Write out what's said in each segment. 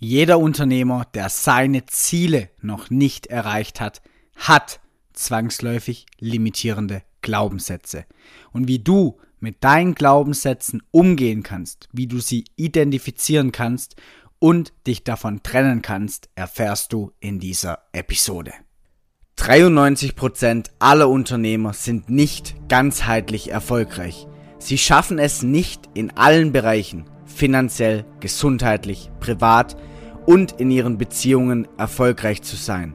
Jeder Unternehmer, der seine Ziele noch nicht erreicht hat, hat zwangsläufig limitierende Glaubenssätze. Und wie du mit deinen Glaubenssätzen umgehen kannst, wie du sie identifizieren kannst und dich davon trennen kannst, erfährst du in dieser Episode. 93% aller Unternehmer sind nicht ganzheitlich erfolgreich. Sie schaffen es nicht in allen Bereichen, finanziell, gesundheitlich, privat und in ihren Beziehungen erfolgreich zu sein.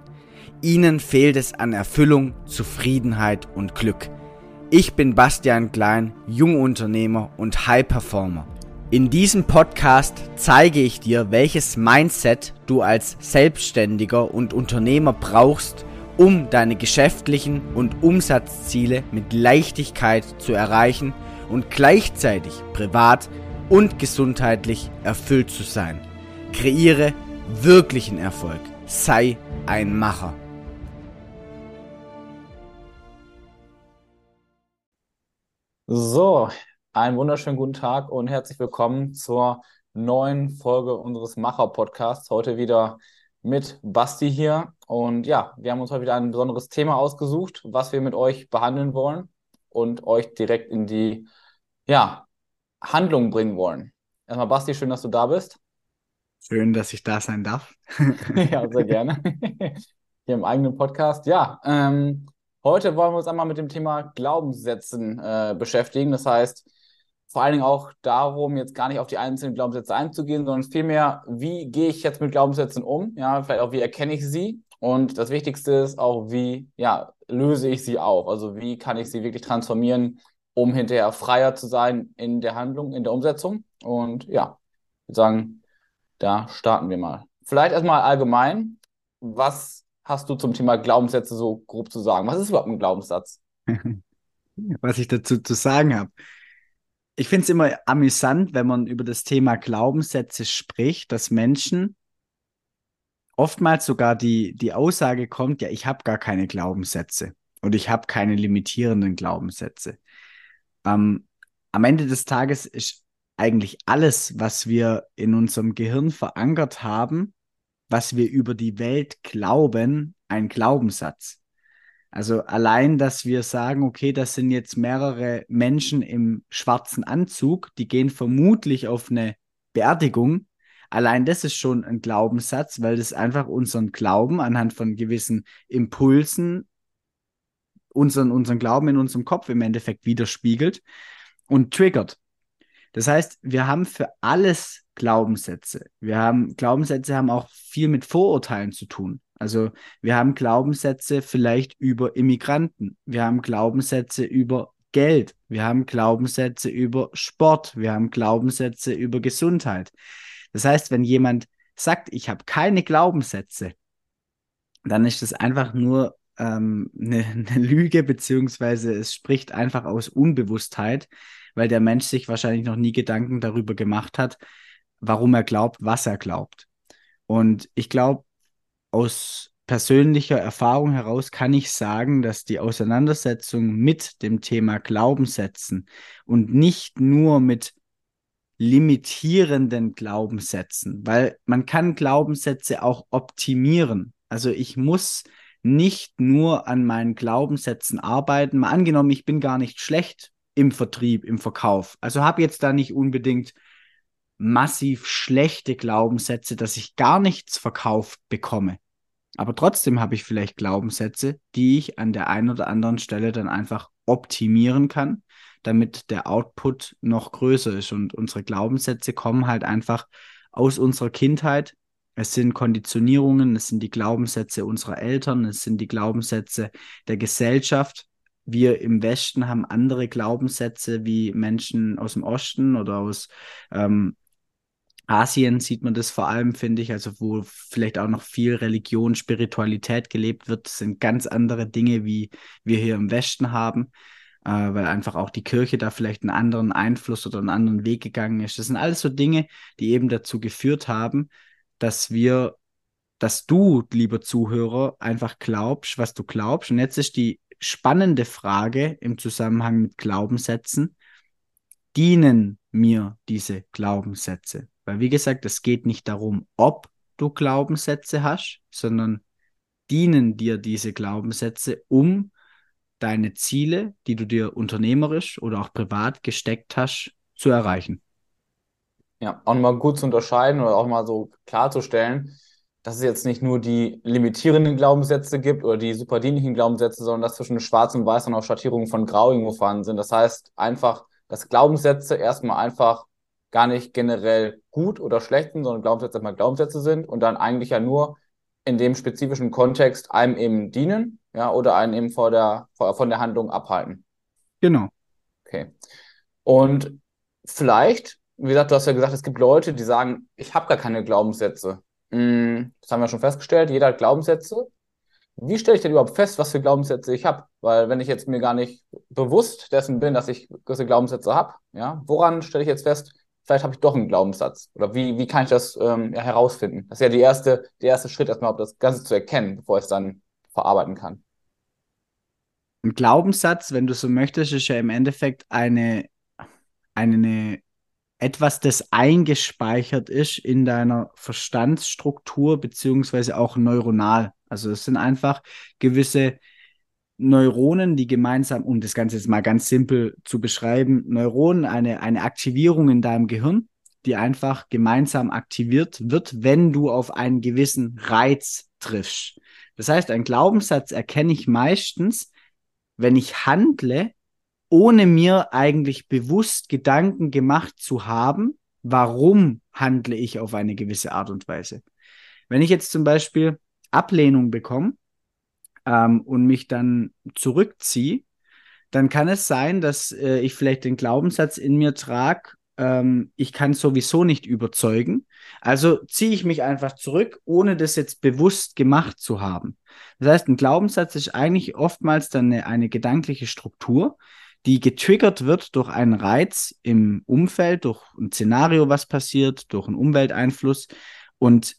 Ihnen fehlt es an Erfüllung, Zufriedenheit und Glück. Ich bin Bastian Klein, Jungunternehmer und High Performer. In diesem Podcast zeige ich dir, welches Mindset du als Selbstständiger und Unternehmer brauchst, um deine geschäftlichen und Umsatzziele mit Leichtigkeit zu erreichen und gleichzeitig privat und gesundheitlich erfüllt zu sein. Kreiere wirklichen Erfolg. Sei ein Macher. So, einen wunderschönen guten Tag und herzlich willkommen zur neuen Folge unseres Macher-Podcasts. Heute wieder mit Basti hier. Und ja, wir haben uns heute wieder ein besonderes Thema ausgesucht, was wir mit euch behandeln wollen und euch direkt in die ja, Handlung bringen wollen. Erstmal, Basti, schön, dass du da bist. Schön, dass ich da sein darf. ja, sehr gerne. Hier im eigenen Podcast. Ja, ähm, heute wollen wir uns einmal mit dem Thema Glaubenssätzen äh, beschäftigen. Das heißt, vor allen Dingen auch darum, jetzt gar nicht auf die einzelnen Glaubenssätze einzugehen, sondern vielmehr, wie gehe ich jetzt mit Glaubenssätzen um? Ja, vielleicht auch, wie erkenne ich sie? Und das Wichtigste ist auch, wie ja, löse ich sie auf? Also wie kann ich sie wirklich transformieren, um hinterher freier zu sein in der Handlung, in der Umsetzung? Und ja, ich würde sagen, da starten wir mal. Vielleicht erstmal allgemein, was hast du zum Thema Glaubenssätze so grob zu sagen? Was ist überhaupt ein Glaubenssatz? was ich dazu zu sagen habe. Ich finde es immer amüsant, wenn man über das Thema Glaubenssätze spricht, dass Menschen oftmals sogar die, die Aussage kommt, ja, ich habe gar keine Glaubenssätze und ich habe keine limitierenden Glaubenssätze. Ähm, am Ende des Tages ist eigentlich alles, was wir in unserem Gehirn verankert haben, was wir über die Welt glauben, ein Glaubenssatz. Also allein, dass wir sagen, okay, das sind jetzt mehrere Menschen im schwarzen Anzug, die gehen vermutlich auf eine Beerdigung. Allein das ist schon ein Glaubenssatz, weil das einfach unseren Glauben anhand von gewissen Impulsen, unseren, unseren Glauben in unserem Kopf im Endeffekt widerspiegelt und triggert. Das heißt, wir haben für alles Glaubenssätze. Wir haben Glaubenssätze haben auch viel mit Vorurteilen zu tun. Also wir haben Glaubenssätze vielleicht über Immigranten. Wir haben Glaubenssätze über Geld. Wir haben Glaubenssätze über Sport. Wir haben Glaubenssätze über Gesundheit. Das heißt, wenn jemand sagt, ich habe keine Glaubenssätze, dann ist das einfach nur ähm, eine, eine Lüge, beziehungsweise es spricht einfach aus Unbewusstheit, weil der Mensch sich wahrscheinlich noch nie Gedanken darüber gemacht hat, warum er glaubt, was er glaubt. Und ich glaube, aus persönlicher Erfahrung heraus kann ich sagen, dass die Auseinandersetzung mit dem Thema Glaubenssätzen und nicht nur mit limitierenden Glaubenssätzen, weil man kann Glaubenssätze auch optimieren. Also ich muss nicht nur an meinen Glaubenssätzen arbeiten. Mal angenommen, ich bin gar nicht schlecht im Vertrieb, im Verkauf. Also habe jetzt da nicht unbedingt massiv schlechte Glaubenssätze, dass ich gar nichts verkauft bekomme. Aber trotzdem habe ich vielleicht Glaubenssätze, die ich an der einen oder anderen Stelle dann einfach optimieren kann, damit der Output noch größer ist. Und unsere Glaubenssätze kommen halt einfach aus unserer Kindheit. Es sind Konditionierungen, es sind die Glaubenssätze unserer Eltern, es sind die Glaubenssätze der Gesellschaft wir im Westen haben andere Glaubenssätze wie Menschen aus dem Osten oder aus ähm, Asien sieht man das vor allem, finde ich, also wo vielleicht auch noch viel Religion, Spiritualität gelebt wird, sind ganz andere Dinge, wie wir hier im Westen haben, äh, weil einfach auch die Kirche da vielleicht einen anderen Einfluss oder einen anderen Weg gegangen ist. Das sind alles so Dinge, die eben dazu geführt haben, dass wir, dass du, lieber Zuhörer, einfach glaubst, was du glaubst. Und jetzt ist die spannende Frage im Zusammenhang mit Glaubenssätzen. Dienen mir diese Glaubenssätze? Weil, wie gesagt, es geht nicht darum, ob du Glaubenssätze hast, sondern dienen dir diese Glaubenssätze, um deine Ziele, die du dir unternehmerisch oder auch privat gesteckt hast, zu erreichen. Ja, auch mal gut zu unterscheiden oder auch mal so klarzustellen, dass es jetzt nicht nur die limitierenden Glaubenssätze gibt oder die superdienlichen Glaubenssätze, sondern dass zwischen Schwarz und Weiß dann auch Schattierungen von Grau irgendwo vorhanden sind. Das heißt einfach, dass Glaubenssätze erstmal einfach gar nicht generell gut oder schlecht sind, sondern Glaubenssätze erstmal Glaubenssätze sind und dann eigentlich ja nur in dem spezifischen Kontext einem eben dienen, ja, oder einen eben vor der, vor, von der Handlung abhalten. Genau. Okay. Und vielleicht, wie gesagt, du hast ja gesagt, es gibt Leute, die sagen, ich habe gar keine Glaubenssätze. Mm, das haben wir schon festgestellt, jeder hat Glaubenssätze. Wie stelle ich denn überhaupt fest, was für Glaubenssätze ich habe? Weil wenn ich jetzt mir gar nicht bewusst dessen bin, dass ich gewisse Glaubenssätze habe, ja, woran stelle ich jetzt fest, vielleicht habe ich doch einen Glaubenssatz? Oder wie, wie kann ich das ähm, ja, herausfinden? Das ist ja die erste, der erste Schritt, erstmal das Ganze zu erkennen, bevor ich es dann verarbeiten kann. Ein Glaubenssatz, wenn du so möchtest, ist ja im Endeffekt eine, eine etwas, das eingespeichert ist in deiner Verstandsstruktur beziehungsweise auch neuronal. Also es sind einfach gewisse Neuronen, die gemeinsam, um das Ganze jetzt mal ganz simpel zu beschreiben, Neuronen, eine, eine Aktivierung in deinem Gehirn, die einfach gemeinsam aktiviert wird, wenn du auf einen gewissen Reiz triffst. Das heißt, ein Glaubenssatz erkenne ich meistens, wenn ich handle, ohne mir eigentlich bewusst Gedanken gemacht zu haben, warum handle ich auf eine gewisse Art und Weise. Wenn ich jetzt zum Beispiel Ablehnung bekomme ähm, und mich dann zurückziehe, dann kann es sein, dass äh, ich vielleicht den Glaubenssatz in mir trage, ähm, ich kann sowieso nicht überzeugen. Also ziehe ich mich einfach zurück, ohne das jetzt bewusst gemacht zu haben. Das heißt, ein Glaubenssatz ist eigentlich oftmals dann eine, eine gedankliche Struktur, die getriggert wird durch einen Reiz im Umfeld, durch ein Szenario, was passiert, durch einen Umwelteinfluss. Und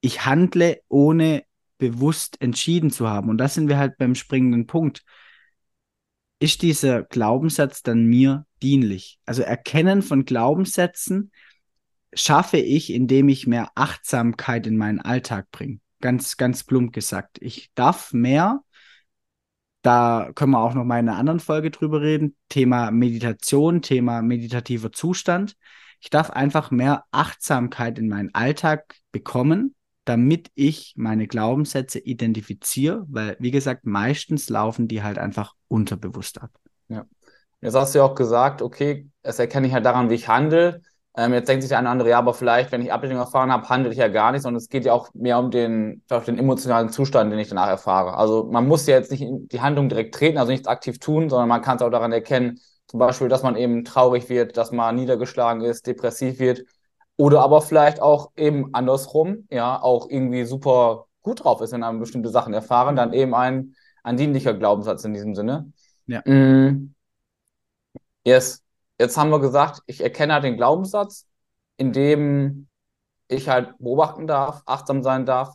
ich handle, ohne bewusst entschieden zu haben. Und da sind wir halt beim springenden Punkt. Ist dieser Glaubenssatz dann mir dienlich? Also Erkennen von Glaubenssätzen schaffe ich, indem ich mehr Achtsamkeit in meinen Alltag bringe. Ganz, ganz plump gesagt. Ich darf mehr da können wir auch noch mal in einer anderen Folge drüber reden. Thema Meditation, Thema meditativer Zustand. Ich darf einfach mehr Achtsamkeit in meinen Alltag bekommen, damit ich meine Glaubenssätze identifiziere, weil, wie gesagt, meistens laufen die halt einfach unterbewusst ab. Ja. Jetzt hast du ja auch gesagt, okay, das erkenne ich halt daran, wie ich handle. Ähm, jetzt denkt sich der eine oder andere, ja, aber vielleicht, wenn ich Ablehnung erfahren habe, handle ich ja gar nicht, sondern es geht ja auch mehr um den, den emotionalen Zustand, den ich danach erfahre. Also man muss ja jetzt nicht in die Handlung direkt treten, also nichts aktiv tun, sondern man kann es auch daran erkennen, zum Beispiel, dass man eben traurig wird, dass man niedergeschlagen ist, depressiv wird oder aber vielleicht auch eben andersrum, ja, auch irgendwie super gut drauf ist, wenn man bestimmte Sachen erfahren, dann eben ein, ein dienlicher Glaubenssatz in diesem Sinne. Ja. Mm. Yes. Jetzt haben wir gesagt, ich erkenne halt den Glaubenssatz, in dem ich halt beobachten darf, achtsam sein darf.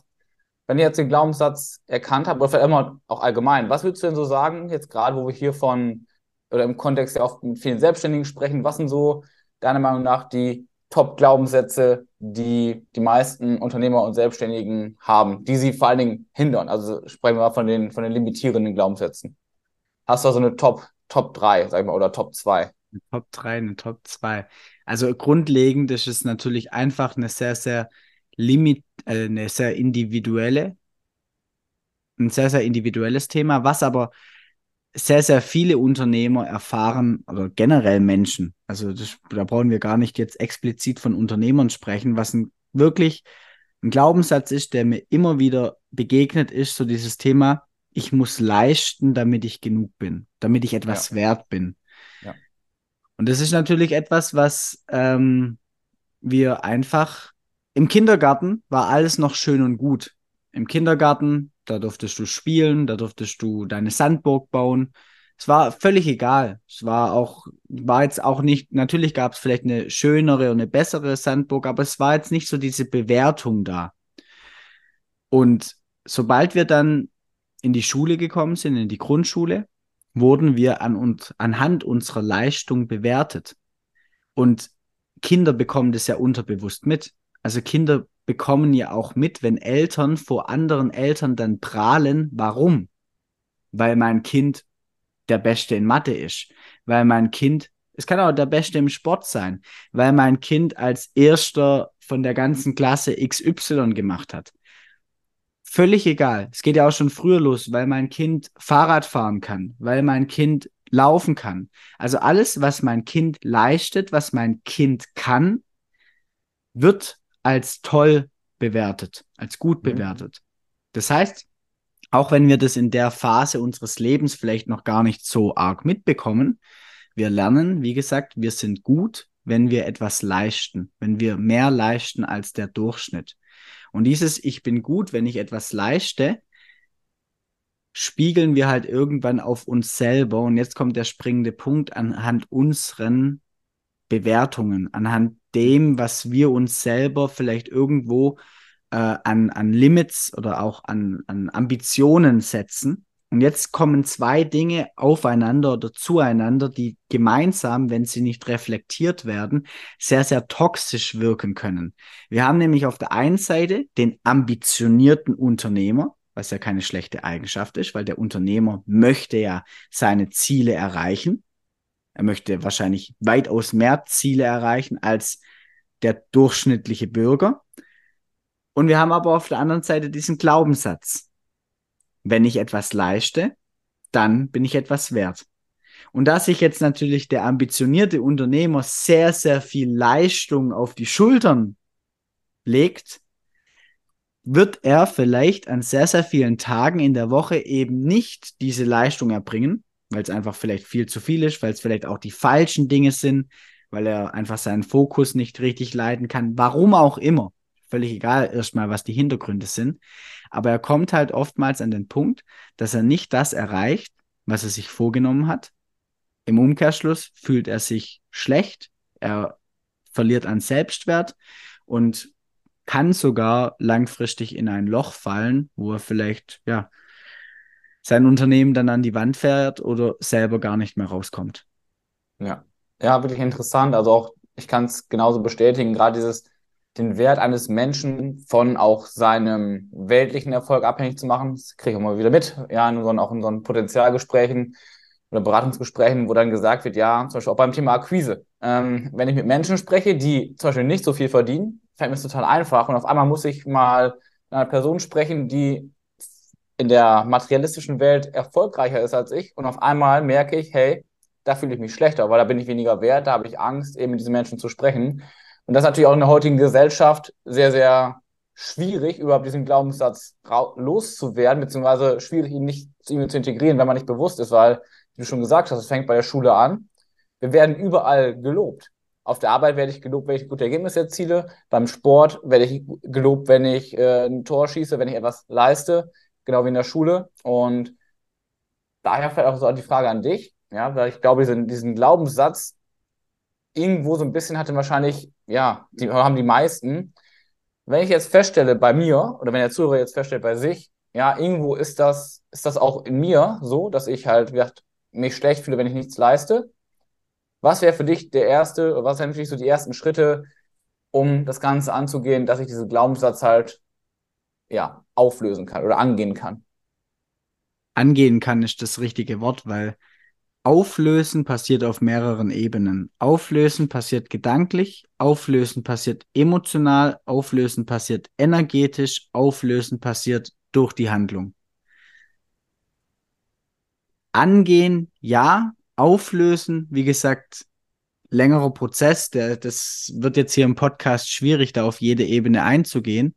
Wenn ich jetzt den Glaubenssatz erkannt habe, oder vielleicht immer auch allgemein, was würdest du denn so sagen, jetzt gerade, wo wir hier von, oder im Kontext ja auch mit vielen Selbstständigen sprechen, was sind so deiner Meinung nach die Top-Glaubenssätze, die die meisten Unternehmer und Selbstständigen haben, die sie vor allen Dingen hindern? Also sprechen wir mal von den, von den limitierenden Glaubenssätzen. Hast du also eine Top, Top 3, sag ich mal, oder Top 2? Eine Top 3, eine Top 2. Also grundlegend ist es natürlich einfach eine sehr, sehr limit, äh, eine sehr individuelle, ein sehr, sehr individuelles Thema, was aber sehr, sehr viele Unternehmer erfahren oder generell Menschen. Also das, da brauchen wir gar nicht jetzt explizit von Unternehmern sprechen, was ein wirklich ein Glaubenssatz ist, der mir immer wieder begegnet ist, so dieses Thema, ich muss leisten, damit ich genug bin, damit ich etwas ja. wert bin. Und das ist natürlich etwas, was ähm, wir einfach im Kindergarten war alles noch schön und gut. Im Kindergarten, da durftest du spielen, da durftest du deine Sandburg bauen. Es war völlig egal. Es war auch, war jetzt auch nicht, natürlich gab es vielleicht eine schönere und eine bessere Sandburg, aber es war jetzt nicht so diese Bewertung da. Und sobald wir dann in die Schule gekommen sind, in die Grundschule, wurden wir an und anhand unserer Leistung bewertet. Und Kinder bekommen das ja unterbewusst mit. Also Kinder bekommen ja auch mit, wenn Eltern vor anderen Eltern dann prahlen. Warum? Weil mein Kind der Beste in Mathe ist, weil mein Kind, es kann auch der Beste im Sport sein, weil mein Kind als erster von der ganzen Klasse XY gemacht hat. Völlig egal. Es geht ja auch schon früher los, weil mein Kind Fahrrad fahren kann, weil mein Kind laufen kann. Also alles, was mein Kind leistet, was mein Kind kann, wird als toll bewertet, als gut mhm. bewertet. Das heißt, auch wenn wir das in der Phase unseres Lebens vielleicht noch gar nicht so arg mitbekommen, wir lernen, wie gesagt, wir sind gut, wenn wir etwas leisten, wenn wir mehr leisten als der Durchschnitt. Und dieses Ich bin gut, wenn ich etwas leiste, spiegeln wir halt irgendwann auf uns selber. Und jetzt kommt der springende Punkt anhand unseren Bewertungen, anhand dem, was wir uns selber vielleicht irgendwo äh, an, an Limits oder auch an, an Ambitionen setzen. Und jetzt kommen zwei Dinge aufeinander oder zueinander, die gemeinsam, wenn sie nicht reflektiert werden, sehr, sehr toxisch wirken können. Wir haben nämlich auf der einen Seite den ambitionierten Unternehmer, was ja keine schlechte Eigenschaft ist, weil der Unternehmer möchte ja seine Ziele erreichen. Er möchte wahrscheinlich weitaus mehr Ziele erreichen als der durchschnittliche Bürger. Und wir haben aber auf der anderen Seite diesen Glaubenssatz. Wenn ich etwas leiste, dann bin ich etwas wert. Und da sich jetzt natürlich der ambitionierte Unternehmer sehr, sehr viel Leistung auf die Schultern legt, wird er vielleicht an sehr, sehr vielen Tagen in der Woche eben nicht diese Leistung erbringen, weil es einfach vielleicht viel zu viel ist, weil es vielleicht auch die falschen Dinge sind, weil er einfach seinen Fokus nicht richtig leiten kann, warum auch immer völlig egal erstmal, was die Hintergründe sind. Aber er kommt halt oftmals an den Punkt, dass er nicht das erreicht, was er sich vorgenommen hat. Im Umkehrschluss fühlt er sich schlecht, er verliert an Selbstwert und kann sogar langfristig in ein Loch fallen, wo er vielleicht, ja, sein Unternehmen dann an die Wand fährt oder selber gar nicht mehr rauskommt. Ja, ja, wirklich interessant. Also auch, ich kann es genauso bestätigen, gerade dieses, den Wert eines Menschen von auch seinem weltlichen Erfolg abhängig zu machen. Das kriege ich immer wieder mit, ja, in unseren, auch in unseren Potenzialgesprächen oder Beratungsgesprächen, wo dann gesagt wird, ja, zum Beispiel auch beim Thema Akquise. Ähm, wenn ich mit Menschen spreche, die zum Beispiel nicht so viel verdienen, fällt mir es total einfach und auf einmal muss ich mal mit einer Person sprechen, die in der materialistischen Welt erfolgreicher ist als ich und auf einmal merke ich, hey, da fühle ich mich schlechter, weil da bin ich weniger wert, da habe ich Angst, eben mit diesen Menschen zu sprechen. Und das ist natürlich auch in der heutigen Gesellschaft sehr, sehr schwierig, überhaupt diesen Glaubenssatz loszuwerden, beziehungsweise schwierig, ihn nicht zu integrieren, wenn man nicht bewusst ist, weil, wie du schon gesagt hast, es fängt bei der Schule an. Wir werden überall gelobt. Auf der Arbeit werde ich gelobt, wenn ich gute Ergebnisse erziele. Beim Sport werde ich gelobt, wenn ich äh, ein Tor schieße, wenn ich etwas leiste, genau wie in der Schule. Und daher fällt auch so die Frage an dich, ja, weil ich glaube, diesen, diesen Glaubenssatz irgendwo so ein bisschen hatte wahrscheinlich, ja, die haben die meisten. Wenn ich jetzt feststelle bei mir, oder wenn der Zuhörer jetzt feststellt bei sich, ja, irgendwo ist das, ist das auch in mir so, dass ich halt mich schlecht fühle, wenn ich nichts leiste. Was wäre für dich der erste, was wären für dich so die ersten Schritte, um das Ganze anzugehen, dass ich diesen Glaubenssatz halt, ja, auflösen kann oder angehen kann? Angehen kann ist das richtige Wort, weil Auflösen passiert auf mehreren Ebenen. Auflösen passiert gedanklich, Auflösen passiert emotional, Auflösen passiert energetisch, Auflösen passiert durch die Handlung. Angehen, ja, auflösen, wie gesagt, längerer Prozess. Der, das wird jetzt hier im Podcast schwierig, da auf jede Ebene einzugehen.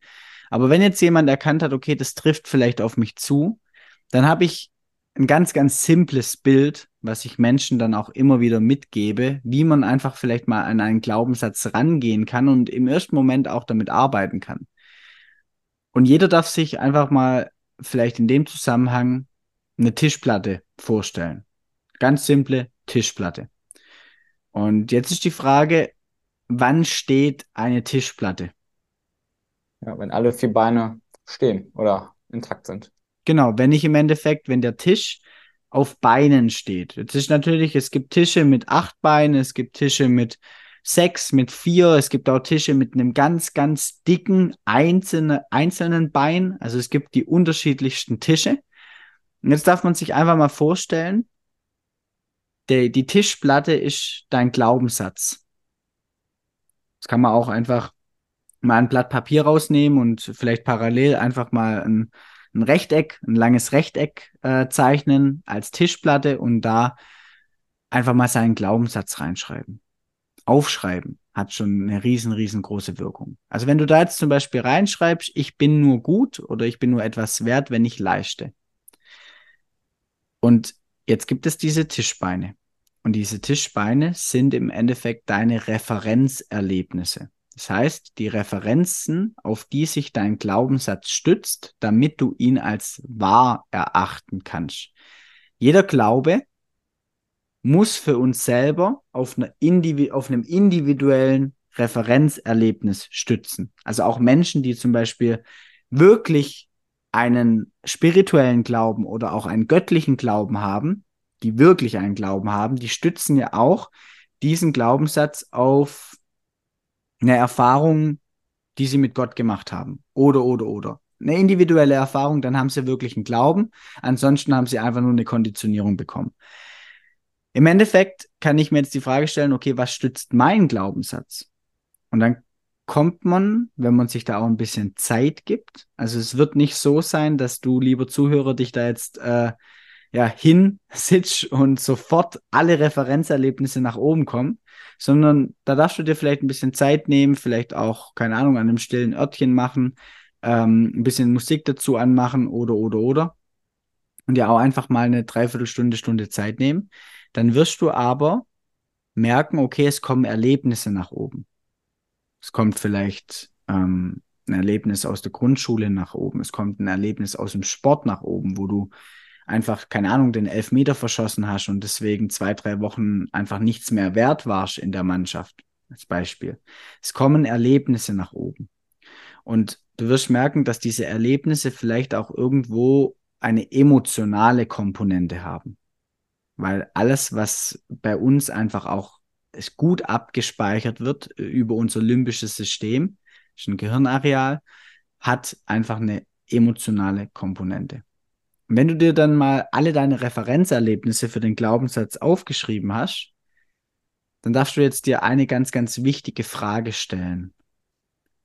Aber wenn jetzt jemand erkannt hat, okay, das trifft vielleicht auf mich zu, dann habe ich ein ganz, ganz simples Bild, was ich Menschen dann auch immer wieder mitgebe, wie man einfach vielleicht mal an einen Glaubenssatz rangehen kann und im ersten Moment auch damit arbeiten kann. Und jeder darf sich einfach mal vielleicht in dem Zusammenhang eine Tischplatte vorstellen. Ganz simple Tischplatte. Und jetzt ist die Frage, wann steht eine Tischplatte? Ja, wenn alle vier Beine stehen oder intakt sind. Genau, wenn ich im Endeffekt, wenn der Tisch auf Beinen steht. Jetzt ist natürlich, es gibt Tische mit acht Beinen, es gibt Tische mit sechs, mit vier. Es gibt auch Tische mit einem ganz, ganz dicken einzelne, einzelnen Bein. Also es gibt die unterschiedlichsten Tische. Und jetzt darf man sich einfach mal vorstellen, die, die Tischplatte ist dein Glaubenssatz. Das kann man auch einfach mal ein Blatt Papier rausnehmen und vielleicht parallel einfach mal ein, ein Rechteck, ein langes Rechteck äh, zeichnen als Tischplatte und da einfach mal seinen Glaubenssatz reinschreiben. Aufschreiben hat schon eine riesen, riesengroße Wirkung. Also wenn du da jetzt zum Beispiel reinschreibst, ich bin nur gut oder ich bin nur etwas wert, wenn ich leiste. Und jetzt gibt es diese Tischbeine. Und diese Tischbeine sind im Endeffekt deine Referenzerlebnisse. Das heißt, die Referenzen, auf die sich dein Glaubenssatz stützt, damit du ihn als wahr erachten kannst. Jeder Glaube muss für uns selber auf, Indivi auf einem individuellen Referenzerlebnis stützen. Also auch Menschen, die zum Beispiel wirklich einen spirituellen Glauben oder auch einen göttlichen Glauben haben, die wirklich einen Glauben haben, die stützen ja auch diesen Glaubenssatz auf eine Erfahrung, die sie mit Gott gemacht haben. Oder, oder, oder. Eine individuelle Erfahrung, dann haben sie wirklich einen Glauben. Ansonsten haben sie einfach nur eine Konditionierung bekommen. Im Endeffekt kann ich mir jetzt die Frage stellen, okay, was stützt mein Glaubenssatz? Und dann kommt man, wenn man sich da auch ein bisschen Zeit gibt. Also es wird nicht so sein, dass du, lieber Zuhörer, dich da jetzt äh, ja, hinsitzt und sofort alle Referenzerlebnisse nach oben kommen, sondern da darfst du dir vielleicht ein bisschen Zeit nehmen, vielleicht auch, keine Ahnung, an einem stillen Örtchen machen, ähm, ein bisschen Musik dazu anmachen oder, oder, oder. Und ja auch einfach mal eine Dreiviertelstunde, Stunde Zeit nehmen. Dann wirst du aber merken, okay, es kommen Erlebnisse nach oben. Es kommt vielleicht ähm, ein Erlebnis aus der Grundschule nach oben. Es kommt ein Erlebnis aus dem Sport nach oben, wo du einfach, keine Ahnung, den Elfmeter verschossen hast und deswegen zwei, drei Wochen einfach nichts mehr wert warst in der Mannschaft, als Beispiel. Es kommen Erlebnisse nach oben. Und du wirst merken, dass diese Erlebnisse vielleicht auch irgendwo eine emotionale Komponente haben. Weil alles, was bei uns einfach auch gut abgespeichert wird über unser limbisches System, ist ein Gehirnareal, hat einfach eine emotionale Komponente. Wenn du dir dann mal alle deine Referenzerlebnisse für den Glaubenssatz aufgeschrieben hast, dann darfst du jetzt dir eine ganz, ganz wichtige Frage stellen.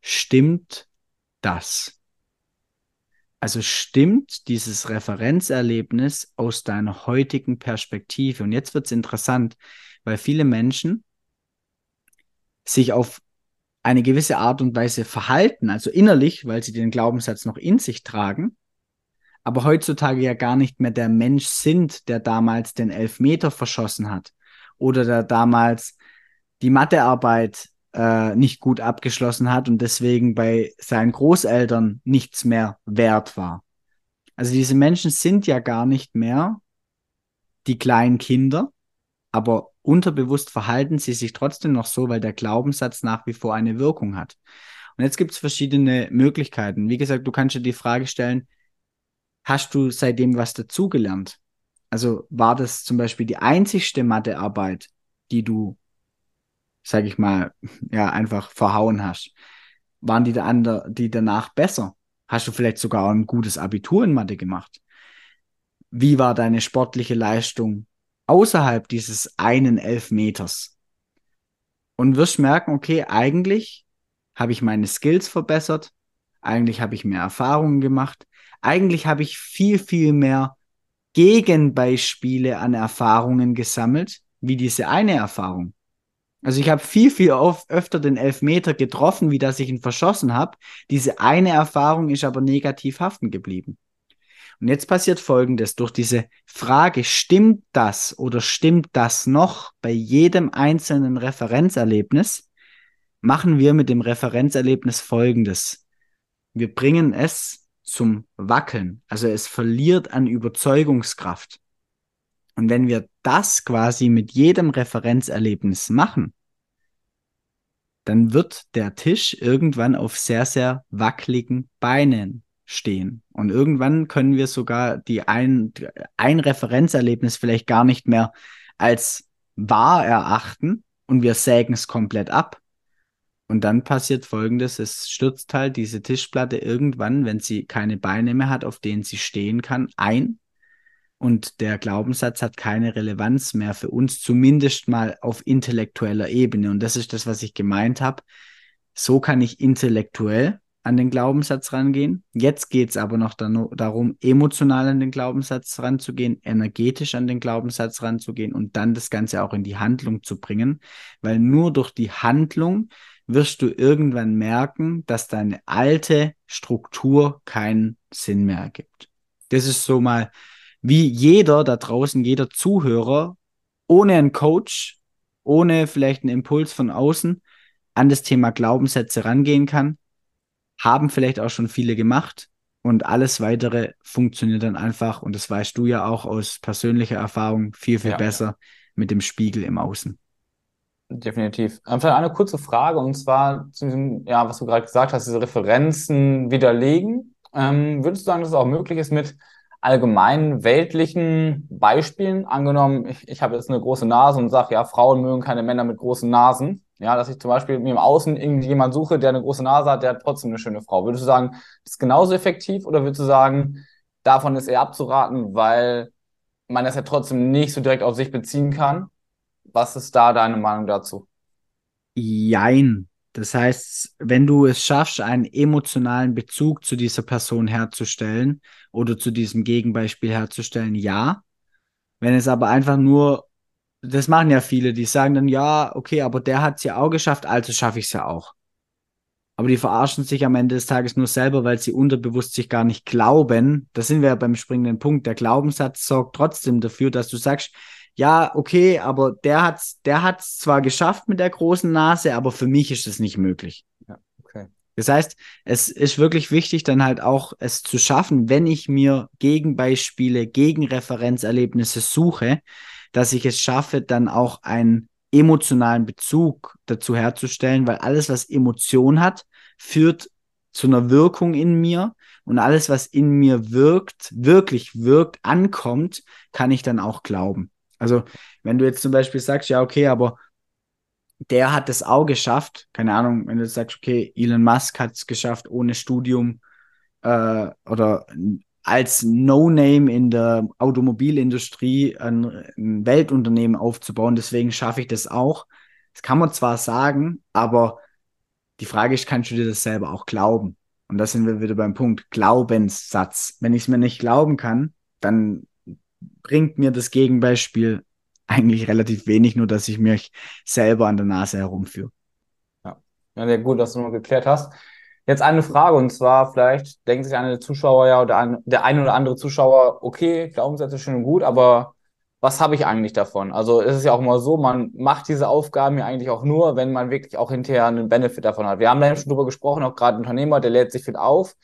Stimmt das? Also stimmt dieses Referenzerlebnis aus deiner heutigen Perspektive? Und jetzt wird es interessant, weil viele Menschen sich auf eine gewisse Art und Weise verhalten, also innerlich, weil sie den Glaubenssatz noch in sich tragen, aber heutzutage ja gar nicht mehr der Mensch sind, der damals den Elfmeter verschossen hat oder der damals die Mathearbeit äh, nicht gut abgeschlossen hat und deswegen bei seinen Großeltern nichts mehr wert war. Also diese Menschen sind ja gar nicht mehr die kleinen Kinder, aber unterbewusst verhalten sie sich trotzdem noch so, weil der Glaubenssatz nach wie vor eine Wirkung hat. Und jetzt gibt es verschiedene Möglichkeiten. Wie gesagt, du kannst dir die Frage stellen, hast du seitdem was dazugelernt? Also war das zum Beispiel die einzigste Mathearbeit, die du, sag ich mal, ja, einfach verhauen hast? Waren die, der die danach besser? Hast du vielleicht sogar ein gutes Abitur in Mathe gemacht? Wie war deine sportliche Leistung außerhalb dieses einen Elfmeters? Und wirst merken, okay, eigentlich habe ich meine Skills verbessert, eigentlich habe ich mehr Erfahrungen gemacht, eigentlich habe ich viel, viel mehr Gegenbeispiele an Erfahrungen gesammelt, wie diese eine Erfahrung. Also ich habe viel, viel oft, öfter den Elfmeter getroffen, wie dass ich ihn verschossen habe. Diese eine Erfahrung ist aber negativ haften geblieben. Und jetzt passiert Folgendes. Durch diese Frage, stimmt das oder stimmt das noch bei jedem einzelnen Referenzerlebnis, machen wir mit dem Referenzerlebnis Folgendes. Wir bringen es zum Wackeln. Also es verliert an Überzeugungskraft. Und wenn wir das quasi mit jedem Referenzerlebnis machen, dann wird der Tisch irgendwann auf sehr, sehr wackeligen Beinen stehen. Und irgendwann können wir sogar die ein, ein Referenzerlebnis vielleicht gar nicht mehr als wahr erachten, und wir sägen es komplett ab. Und dann passiert folgendes: Es stürzt halt diese Tischplatte irgendwann, wenn sie keine Beine mehr hat, auf denen sie stehen kann, ein. Und der Glaubenssatz hat keine Relevanz mehr für uns, zumindest mal auf intellektueller Ebene. Und das ist das, was ich gemeint habe. So kann ich intellektuell an den Glaubenssatz rangehen. Jetzt geht es aber noch darum, emotional an den Glaubenssatz ranzugehen, energetisch an den Glaubenssatz ranzugehen und dann das Ganze auch in die Handlung zu bringen, weil nur durch die Handlung wirst du irgendwann merken, dass deine alte Struktur keinen Sinn mehr ergibt. Das ist so mal, wie jeder da draußen, jeder Zuhörer, ohne einen Coach, ohne vielleicht einen Impuls von außen, an das Thema Glaubenssätze rangehen kann haben vielleicht auch schon viele gemacht und alles weitere funktioniert dann einfach und das weißt du ja auch aus persönlicher Erfahrung viel, viel ja. besser mit dem Spiegel im Außen. Definitiv. Einfach eine kurze Frage und zwar zu diesem, ja, was du gerade gesagt hast, diese Referenzen widerlegen. Ähm, würdest du sagen, dass es auch möglich ist mit allgemeinen weltlichen Beispielen? Angenommen, ich, ich habe jetzt eine große Nase und sage, ja, Frauen mögen keine Männer mit großen Nasen. Ja, dass ich zum Beispiel mir im Außen irgendjemand suche, der eine große Nase hat, der hat trotzdem eine schöne Frau. Würdest du sagen, das ist genauso effektiv oder würdest du sagen, davon ist eher abzuraten, weil man das ja trotzdem nicht so direkt auf sich beziehen kann? Was ist da deine Meinung dazu? Jein. Das heißt, wenn du es schaffst, einen emotionalen Bezug zu dieser Person herzustellen oder zu diesem Gegenbeispiel herzustellen, ja. Wenn es aber einfach nur das machen ja viele, die sagen dann, ja, okay, aber der hat es ja auch geschafft, also schaffe ich es ja auch. Aber die verarschen sich am Ende des Tages nur selber, weil sie unterbewusst sich gar nicht glauben. Da sind wir ja beim springenden Punkt. Der Glaubenssatz sorgt trotzdem dafür, dass du sagst, ja, okay, aber der hat's, der hat's zwar geschafft mit der großen Nase, aber für mich ist es nicht möglich. Ja, okay. Das heißt, es ist wirklich wichtig, dann halt auch es zu schaffen, wenn ich mir Gegenbeispiele, Gegenreferenzerlebnisse suche, dass ich es schaffe, dann auch einen emotionalen Bezug dazu herzustellen, weil alles, was Emotion hat, führt zu einer Wirkung in mir und alles, was in mir wirkt, wirklich wirkt, ankommt, kann ich dann auch glauben. Also wenn du jetzt zum Beispiel sagst, ja, okay, aber der hat es auch geschafft, keine Ahnung, wenn du sagst, okay, Elon Musk hat es geschafft ohne Studium äh, oder als No-Name in der Automobilindustrie ein, ein, Weltunternehmen aufzubauen. Deswegen schaffe ich das auch. Das kann man zwar sagen, aber die Frage ist, kannst du dir das selber auch glauben? Und da sind wir wieder beim Punkt Glaubenssatz. Wenn ich es mir nicht glauben kann, dann bringt mir das Gegenbeispiel eigentlich relativ wenig, nur dass ich mich selber an der Nase herumführe. Ja, ja sehr gut, dass du noch geklärt hast. Jetzt eine Frage und zwar vielleicht denkt sich eine Zuschauer ja oder ein, der eine oder andere Zuschauer, okay, Glaubenssätze schön und gut, aber was habe ich eigentlich davon? Also es ist ja auch immer so, man macht diese Aufgaben ja eigentlich auch nur, wenn man wirklich auch hinterher einen Benefit davon hat. Wir haben da ja schon drüber gesprochen, auch gerade ein Unternehmer, der lädt sich viel auf,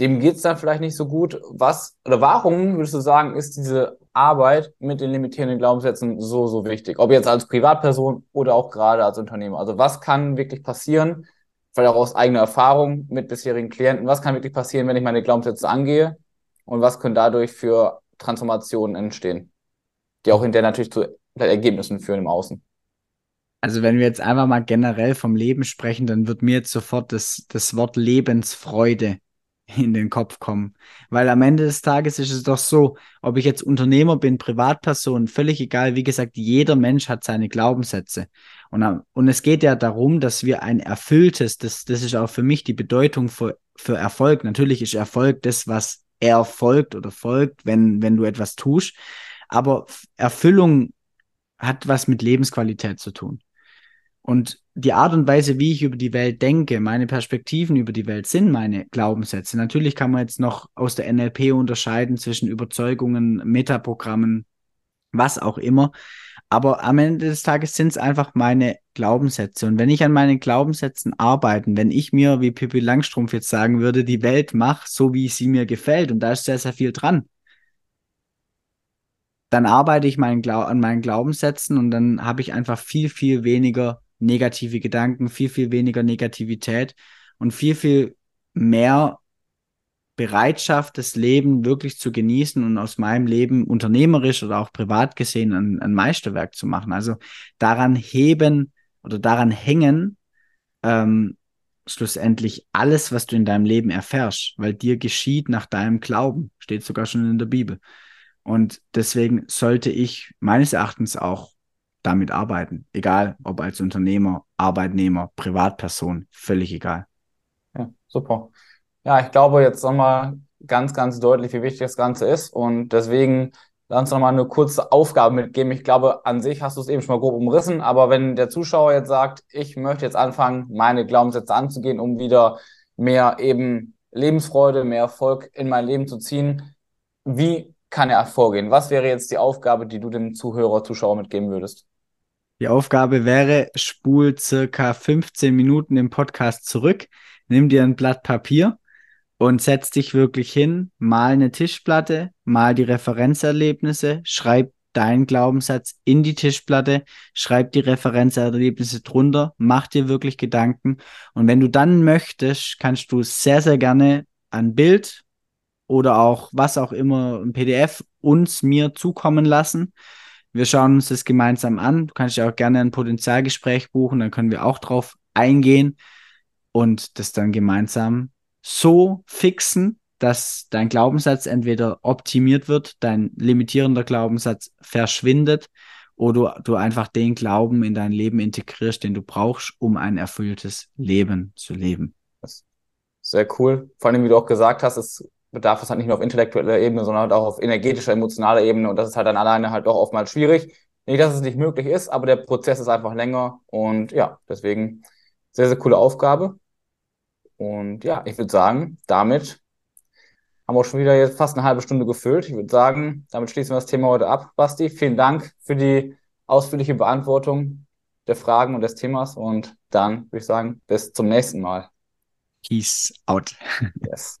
dem geht's dann vielleicht nicht so gut. Was oder warum würdest du sagen, ist diese Arbeit mit den limitierenden Glaubenssätzen so, so wichtig? Ob jetzt als Privatperson oder auch gerade als Unternehmer. Also was kann wirklich passieren, vielleicht auch aus eigener Erfahrung mit bisherigen Klienten, was kann wirklich passieren, wenn ich meine Glaubenssätze angehe und was können dadurch für Transformationen entstehen, die auch hinterher natürlich zu Ergebnissen führen im Außen. Also wenn wir jetzt einfach mal generell vom Leben sprechen, dann wird mir jetzt sofort das, das Wort Lebensfreude in den Kopf kommen. Weil am Ende des Tages ist es doch so, ob ich jetzt Unternehmer bin, Privatperson, völlig egal. Wie gesagt, jeder Mensch hat seine Glaubenssätze. Und, und es geht ja darum, dass wir ein erfülltes, das, das ist auch für mich die Bedeutung für, für Erfolg. Natürlich ist Erfolg das, was erfolgt oder folgt, wenn, wenn du etwas tust. Aber Erfüllung hat was mit Lebensqualität zu tun. Und die Art und Weise, wie ich über die Welt denke, meine Perspektiven über die Welt sind meine Glaubenssätze. Natürlich kann man jetzt noch aus der NLP unterscheiden zwischen Überzeugungen, Metaprogrammen, was auch immer. Aber am Ende des Tages sind es einfach meine Glaubenssätze. Und wenn ich an meinen Glaubenssätzen arbeiten, wenn ich mir, wie Pippi Langstrumpf jetzt sagen würde, die Welt mache, so wie sie mir gefällt, und da ist sehr, sehr viel dran, dann arbeite ich meinen an meinen Glaubenssätzen und dann habe ich einfach viel, viel weniger negative Gedanken, viel, viel weniger Negativität und viel, viel mehr Bereitschaft, das Leben wirklich zu genießen und aus meinem Leben unternehmerisch oder auch privat gesehen ein, ein Meisterwerk zu machen. Also daran heben oder daran hängen, ähm, schlussendlich alles, was du in deinem Leben erfährst, weil dir geschieht nach deinem Glauben, steht sogar schon in der Bibel. Und deswegen sollte ich meines Erachtens auch damit arbeiten, egal ob als Unternehmer, Arbeitnehmer, Privatperson, völlig egal. Ja, super. Ja, ich glaube jetzt nochmal ganz, ganz deutlich, wie wichtig das Ganze ist und deswegen Lass uns nochmal eine kurze Aufgabe mitgeben. Ich glaube, an sich hast du es eben schon mal grob umrissen, aber wenn der Zuschauer jetzt sagt, ich möchte jetzt anfangen, meine Glaubenssätze anzugehen, um wieder mehr eben Lebensfreude, mehr Erfolg in mein Leben zu ziehen, wie kann er vorgehen? Was wäre jetzt die Aufgabe, die du dem Zuhörer, Zuschauer mitgeben würdest? Die Aufgabe wäre, spul circa 15 Minuten im Podcast zurück, nimm dir ein Blatt Papier und setz dich wirklich hin, mal eine Tischplatte, mal die Referenzerlebnisse, schreib deinen Glaubenssatz in die Tischplatte, schreib die Referenzerlebnisse drunter, mach dir wirklich Gedanken und wenn du dann möchtest, kannst du sehr, sehr gerne ein Bild oder auch was auch immer, ein PDF uns mir zukommen lassen. Wir schauen uns das gemeinsam an. Du kannst ja auch gerne ein Potenzialgespräch buchen, dann können wir auch drauf eingehen und das dann gemeinsam so fixen, dass dein Glaubenssatz entweder optimiert wird, dein limitierender Glaubenssatz verschwindet oder du einfach den Glauben in dein Leben integrierst, den du brauchst, um ein erfülltes Leben zu leben. Sehr cool. Vor allem, wie du auch gesagt hast, es bedarf es halt nicht nur auf intellektueller Ebene, sondern halt auch auf energetischer, emotionaler Ebene. Und das ist halt dann alleine halt auch oftmals schwierig. Nicht, dass es nicht möglich ist, aber der Prozess ist einfach länger. Und ja, deswegen sehr, sehr coole Aufgabe. Und ja, ich würde sagen, damit haben wir schon wieder jetzt fast eine halbe Stunde gefüllt. Ich würde sagen, damit schließen wir das Thema heute ab. Basti, vielen Dank für die ausführliche Beantwortung der Fragen und des Themas. Und dann würde ich sagen, bis zum nächsten Mal. Peace out. Yes.